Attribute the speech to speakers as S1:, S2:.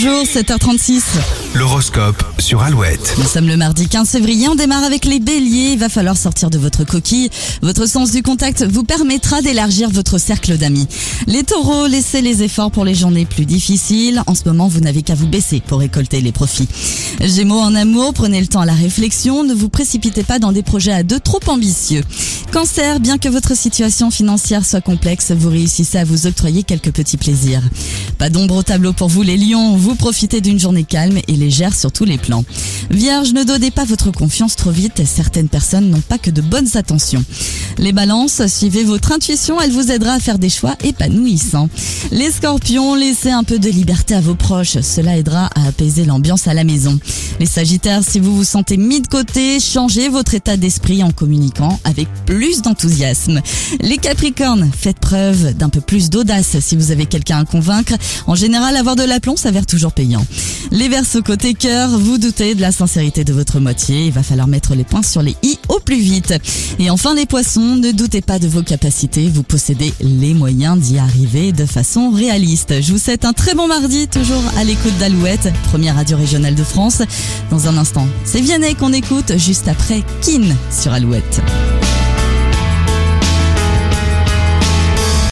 S1: bonjour, 7h36.
S2: L'horoscope sur Alouette.
S1: Nous sommes le mardi 15 février, on démarre avec les béliers, il va falloir sortir de votre coquille. Votre sens du contact vous permettra d'élargir votre cercle d'amis. Les taureaux, laissez les efforts pour les journées plus difficiles. En ce moment, vous n'avez qu'à vous baisser pour récolter les profits. Gémeaux en amour, prenez le temps à la réflexion, ne vous précipitez pas dans des projets à deux trop ambitieux. Cancer, bien que votre situation financière soit complexe, vous réussissez à vous octroyer quelques petits plaisirs. Pas d'ombre au tableau pour vous les lions, vous profitez d'une journée calme et légère sur tous les plans. Vierge, ne donnez pas votre confiance trop vite, certaines personnes n'ont pas que de bonnes attentions. Les balances, suivez votre intuition, elle vous aidera à faire des choix épanouissants. Les scorpions, laissez un peu de liberté à vos proches, cela aidera à apaiser l'ambiance à la maison. Les sagittaires, si vous vous sentez mis de côté, changez votre état d'esprit en communiquant avec plus d'enthousiasme. Les capricornes, faites preuve d'un peu plus d'audace si vous avez quelqu'un à convaincre. En général, avoir de l'aplomb s'avère toujours payant. Les versos côté cœur, vous doutez de la sincérité de votre moitié, il va falloir mettre les points sur les i au plus vite. Et enfin les poissons, ne doutez pas de vos capacités, vous possédez les moyens d'y arriver de façon réaliste. Je vous souhaite un très bon mardi, toujours à l'écoute d'Alouette, première radio régionale de France. Dans un instant, c'est Vianney qu'on écoute juste après Kin sur Alouette.